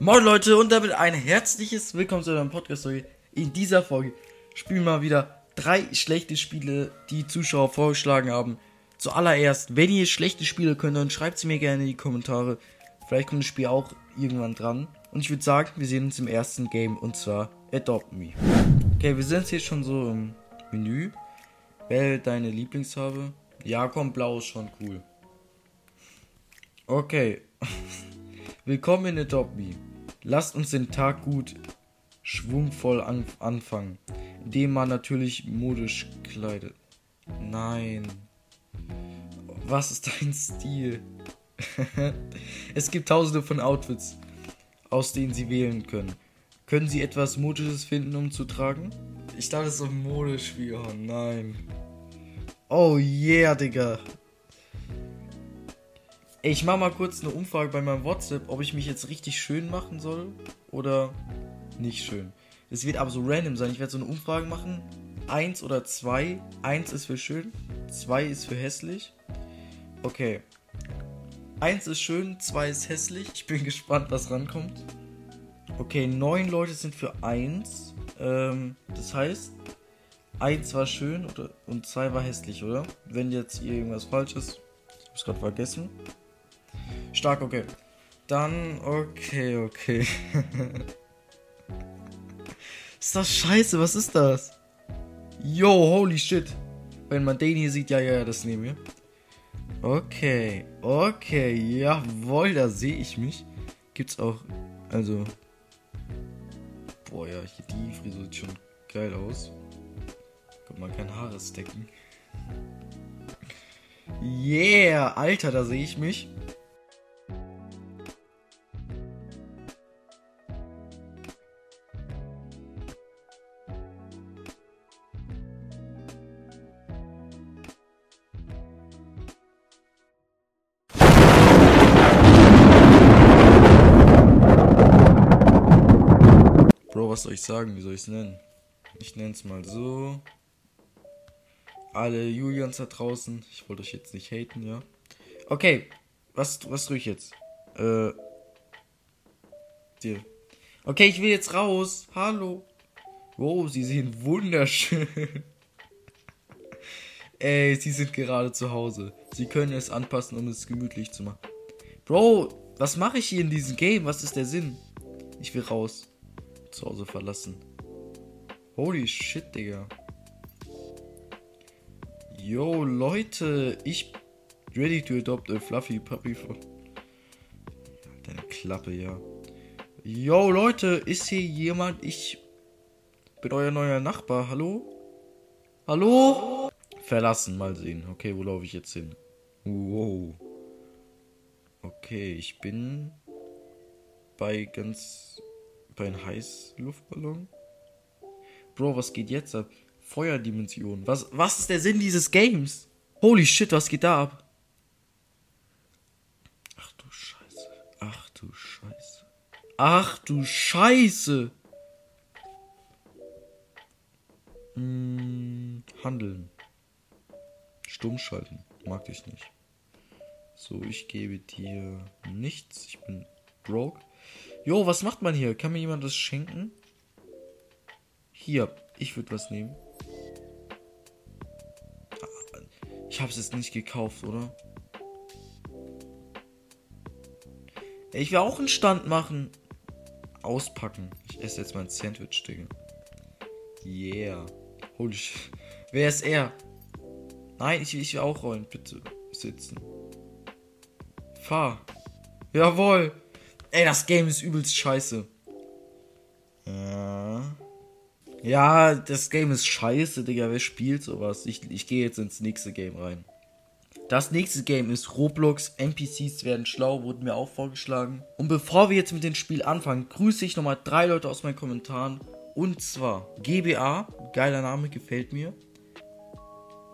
Moin Leute und damit ein herzliches Willkommen zu eurem Podcast Story. In dieser Folge spielen wir mal wieder drei schlechte Spiele, die Zuschauer vorgeschlagen haben. Zuallererst, wenn ihr schlechte Spiele könnt, dann schreibt sie mir gerne in die Kommentare. Vielleicht kommt das Spiel auch irgendwann dran. Und ich würde sagen, wir sehen uns im ersten Game und zwar Adopt Me. Okay, wir sind jetzt schon so im Menü. Wähle deine Lieblingsfarbe. Ja, komm, blau ist schon cool. Okay. Willkommen in Adopt Me. Lasst uns den Tag gut schwungvoll an anfangen, indem man natürlich modisch kleidet. Nein. Was ist dein Stil? es gibt tausende von Outfits, aus denen Sie wählen können. Können Sie etwas Modisches finden, um zu tragen? Ich dachte, es ist ein Modespiel. Oh nein. Oh yeah, Digga. Ich mach mal kurz eine Umfrage bei meinem WhatsApp, ob ich mich jetzt richtig schön machen soll oder nicht schön. Es wird aber so random sein. Ich werde so eine Umfrage machen. Eins oder zwei. Eins ist für schön, zwei ist für hässlich. Okay. Eins ist schön, zwei ist hässlich. Ich bin gespannt, was rankommt. Okay, neun Leute sind für eins. Ähm, das heißt, eins war schön oder, und zwei war hässlich, oder? Wenn jetzt irgendwas falsch ist. Ich hab's gerade vergessen. Stark, okay. Dann, okay, okay. ist das scheiße? Was ist das? Yo, holy shit. Wenn man den hier sieht, ja, ja, das nehmen wir. Okay, okay, jawohl, da sehe ich mich. Gibt's auch, also. Boah, ja, hier die Frisur sieht schon geil aus. Kann man kein Haare stecken. Yeah, Alter, da sehe ich mich. Was soll ich sagen? Wie soll ich es nennen? Ich nenne es mal so. Alle Julians da draußen. Ich wollte euch jetzt nicht haten, ja. Okay, was, was tue ich jetzt? Äh. Dir. Okay, ich will jetzt raus. Hallo. Wow, sie sehen wunderschön. Ey, sie sind gerade zu Hause. Sie können es anpassen, um es gemütlich zu machen. Bro, was mache ich hier in diesem Game? Was ist der Sinn? Ich will raus zu Hause verlassen. Holy shit, Digga. Yo, Leute, ich ready to adopt a fluffy puppy for. Deine Klappe, ja. Yo, Leute, ist hier jemand? Ich bin euer neuer Nachbar. Hallo? Hallo? Verlassen, mal sehen. Okay, wo laufe ich jetzt hin? Wow. Okay, ich bin bei ganz bei einem Heißluftballon. Bro, was geht jetzt ab? Feuerdimension. Was, was ist der Sinn dieses Games? Holy shit, was geht da ab? Ach du Scheiße. Ach du Scheiße. Ach du Scheiße. Hm, handeln. Stumm schalten. Mag ich nicht. So, ich gebe dir nichts. Ich bin broke. Jo, was macht man hier? Kann mir jemand das schenken? Hier, ich würde was nehmen. Ich habe es jetzt nicht gekauft, oder? Ich will auch einen Stand machen. Auspacken. Ich esse jetzt mein Sandwich, Digga. Yeah. Holy shit. Wer ist er? Nein, ich will, ich will auch rollen. Bitte sitzen. Fahr. Jawohl. Ey, das Game ist übelst scheiße. Ja. Ja, das Game ist scheiße, Digga. Wer spielt sowas? Ich, ich gehe jetzt ins nächste Game rein. Das nächste Game ist Roblox. NPCs werden schlau, wurden mir auch vorgeschlagen. Und bevor wir jetzt mit dem Spiel anfangen, grüße ich nochmal drei Leute aus meinen Kommentaren. Und zwar GBA, geiler Name, gefällt mir.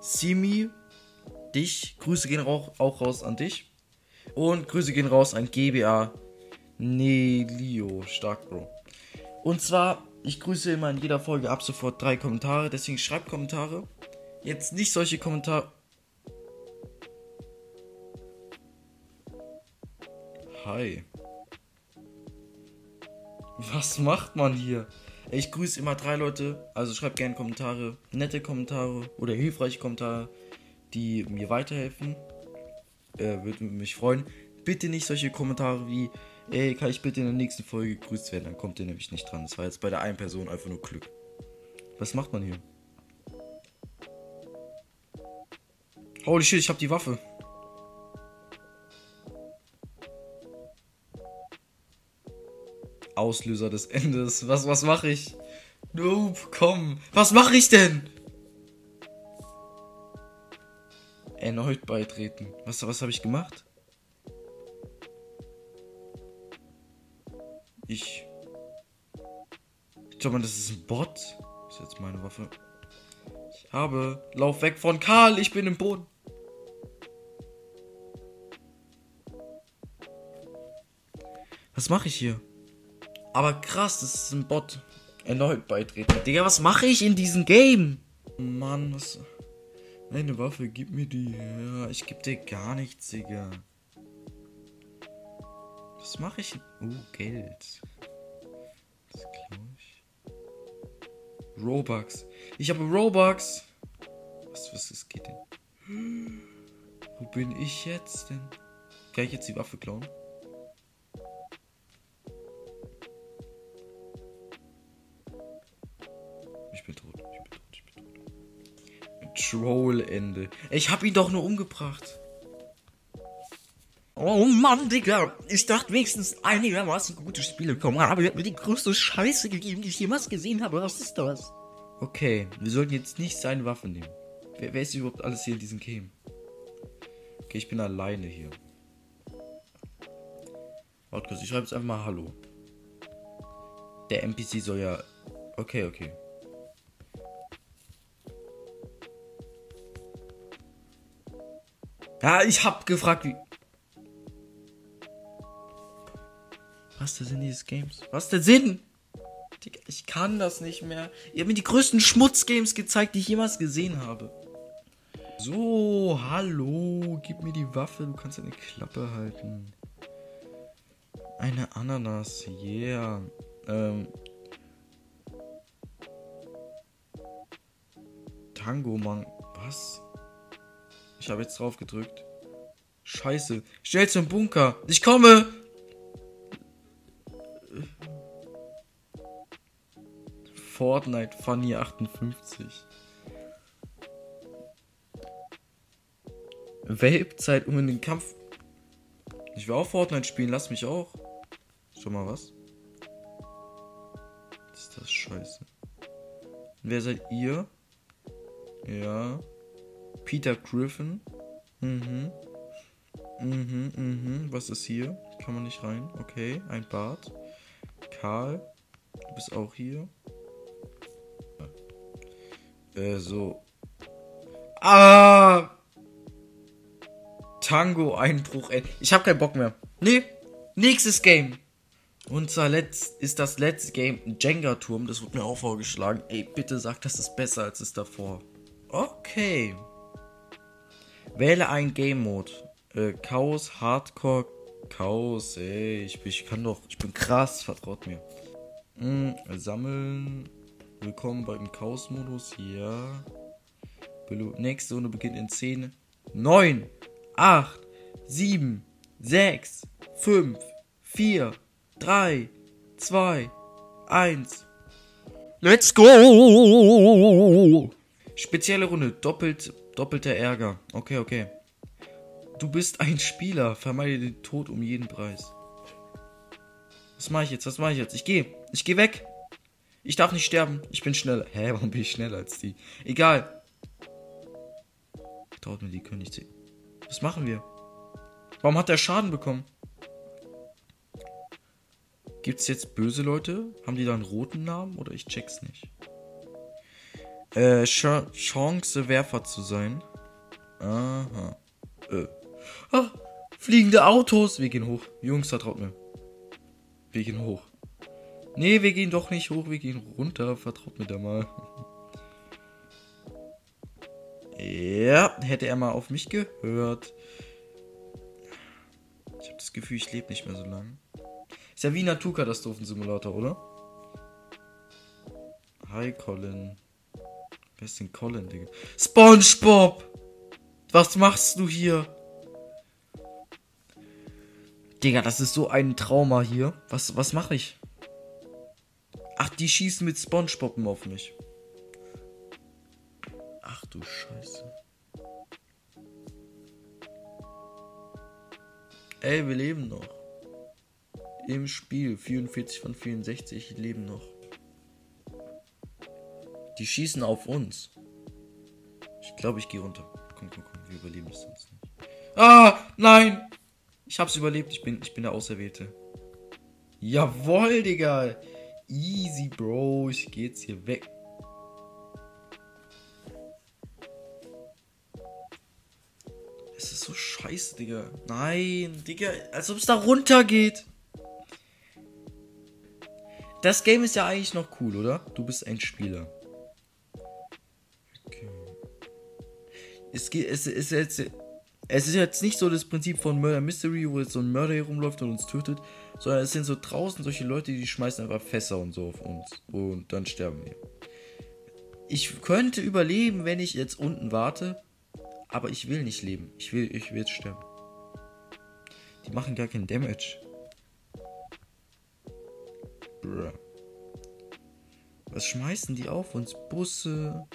Simi, dich, Grüße gehen auch, auch raus an dich. Und Grüße gehen raus an GBA, Nee, Leo, stark, Bro. Und zwar, ich grüße immer in jeder Folge ab sofort drei Kommentare, deswegen schreibt Kommentare. Jetzt nicht solche Kommentare. Hi. Was macht man hier? Ich grüße immer drei Leute, also schreibt gerne Kommentare, nette Kommentare oder hilfreiche Kommentare, die mir weiterhelfen. Äh, würde mich freuen. Bitte nicht solche Kommentare wie, ey, kann ich bitte in der nächsten Folge gegrüßt werden? Dann kommt ihr nämlich nicht dran. Das war jetzt bei der einen Person einfach nur Glück. Was macht man hier? Holy shit, ich hab die Waffe. Auslöser des Endes. Was, was mache ich? Nope, komm. Was mache ich denn? Erneut beitreten. Was, was habe ich gemacht? Ich. Ich glaube, das ist ein Bot. Ist jetzt meine Waffe. Ich habe. Lauf weg von Karl, ich bin im Boden. Was mache ich hier? Aber krass, das ist ein Bot. Erneut beitreten. Digga, was mache ich in diesem Game? Mann, was. Eine Waffe, gib mir die her. Ich geb dir gar nichts, Digga. Was mache ich? Oh, Geld. Das glaube ich. Robux. Ich habe Robux. Was, was, was geht denn? Wo bin ich jetzt denn? Kann ich jetzt die Waffe klauen? Troll-Ende. Ich hab ihn doch nur umgebracht. Oh Mann, Digga. Ich dachte wenigstens einigermaßen gute Spiele kommen, aber er hat mir die größte Scheiße gegeben, die ich jemals gesehen habe. Was ist das? Okay, wir sollten jetzt nicht seine Waffe nehmen. Wer, wer ist überhaupt alles hier in diesem Game? Okay, ich bin alleine hier. Warte kurz, ich schreibe jetzt einfach mal Hallo. Der NPC soll ja. Okay, okay. Ja, ich hab gefragt, wie. Was ist der Sinn dieses Games? Was ist der Sinn? Ich kann das nicht mehr. Ihr habt mir die größten Schmutzgames gezeigt, die ich jemals gesehen habe. So, hallo. Gib mir die Waffe. Du kannst deine Klappe halten. Eine Ananas. Yeah. Ähm. Tango, Mann. Was? Ich habe jetzt drauf gedrückt. Scheiße. Schnell zum Bunker. Ich komme. Fortnite Funny 58. Welpzeit um in den Kampf. Ich will auch Fortnite spielen, lass mich auch. Schon mal was? Ist das scheiße. Wer seid ihr? Ja. Peter Griffin. Mhm. Mhm, mhm. Was ist hier? Kann man nicht rein. Okay, ein Bart. Karl. Du bist auch hier. Äh, so. Ah! Tango, Einbruch. Ey. Ich hab keinen Bock mehr. Nee. Nächstes Game. Unser letzt ist das letzte Game Jenga-Turm. Das wurde mir auch vorgeschlagen. Ey, bitte sag, das ist besser als es davor. Okay. Wähle ein Game Mode. Äh, Chaos, Hardcore, Chaos, ey, ich, ich kann doch, ich bin krass, vertraut mir. Mhm, sammeln. Willkommen beim Chaos-Modus, ja. Nächste Runde beginnt in 10, 9, 8, 7, 6, 5, 4, 3, 2, 1. Let's go! Spezielle Runde, doppelt Doppelter Ärger. Okay, okay. Du bist ein Spieler. Vermeide den Tod um jeden Preis. Was mache ich jetzt? Was mache ich jetzt? Ich gehe. Ich gehe weg. Ich darf nicht sterben. Ich bin schneller. Hä, warum bin ich schneller als die? Egal. Traut mir die König. Was machen wir? Warum hat er Schaden bekommen? Gibt es jetzt böse Leute? Haben die da einen roten Namen? Oder ich check's nicht. Äh, Ch Chance, Werfer zu sein. Aha. Äh. Ah, fliegende Autos. Wir gehen hoch. Jungs, vertraut mir. Wir gehen hoch. Nee, wir gehen doch nicht hoch, wir gehen runter. Vertraut mir da mal. Ja, hätte er mal auf mich gehört. Ich habe das Gefühl, ich lebe nicht mehr so lange. Ist ja wie Naturkatastrophensimulator, oder? Hi, Colin. Wer ist denn Colin, Digga? SpongeBob! Was machst du hier? Digga, das ist so ein Trauma hier. Was, was mache ich? Die schießen mit SpongeBob auf mich. Ach du Scheiße. Ey, wir leben noch. Im Spiel. 44 von 64 leben noch. Die schießen auf uns. Ich glaube, ich gehe runter. Komm, komm, komm. Wir überleben es sonst nicht. Ah, nein! Ich hab's überlebt. Ich bin, ich bin der Auserwählte. Jawoll, Digga. Easy, Bro. Ich geh jetzt hier weg. Es ist so scheiße, Digga. Nein, Digga. Als ob es da runter geht. Das Game ist ja eigentlich noch cool, oder? Du bist ein Spieler. Okay. Es, geht, es, es, es, es ist jetzt nicht so das Prinzip von Murder Mystery, wo jetzt so ein Mörder herumläuft und uns tötet, sondern es sind so draußen solche Leute, die schmeißen einfach Fässer und so auf uns. Und dann sterben wir. Ich könnte überleben, wenn ich jetzt unten warte, aber ich will nicht leben. Ich will, ich will jetzt sterben. Die machen gar keinen Damage. Bruh. Was schmeißen die auf uns? Busse.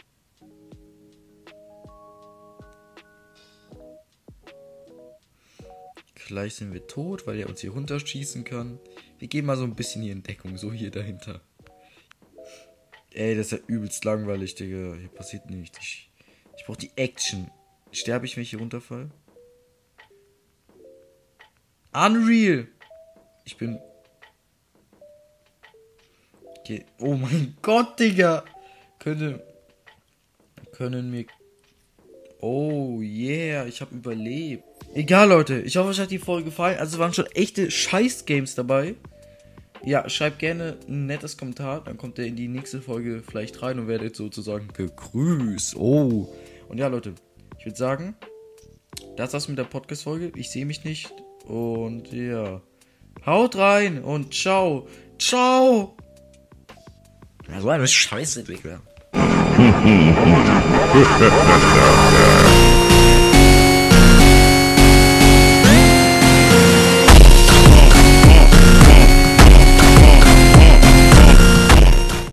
Gleich sind wir tot, weil er uns hier runterschießen kann. Wir gehen mal so ein bisschen hier in Deckung, so hier dahinter. Ey, das ist ja übelst langweilig, Digga. Hier passiert nichts. Ich, ich brauche die Action. Sterbe ich, wenn ich hier runterfall? Unreal! Ich bin. Okay. Oh mein Gott, Digga! Könnte. Können mir. Oh yeah, ich habe überlebt. Egal, Leute. Ich hoffe, euch hat die Folge gefallen. Also waren schon echte Scheiß-Games dabei. Ja, schreibt gerne ein nettes Kommentar. Dann kommt ihr in die nächste Folge vielleicht rein und werdet sozusagen gegrüßt. Oh. Und ja, Leute. Ich würde sagen, das war's mit der Podcast-Folge. Ich sehe mich nicht. Und ja. Haut rein und ciao. Ciao. Ja, so eine Scheißentwickler.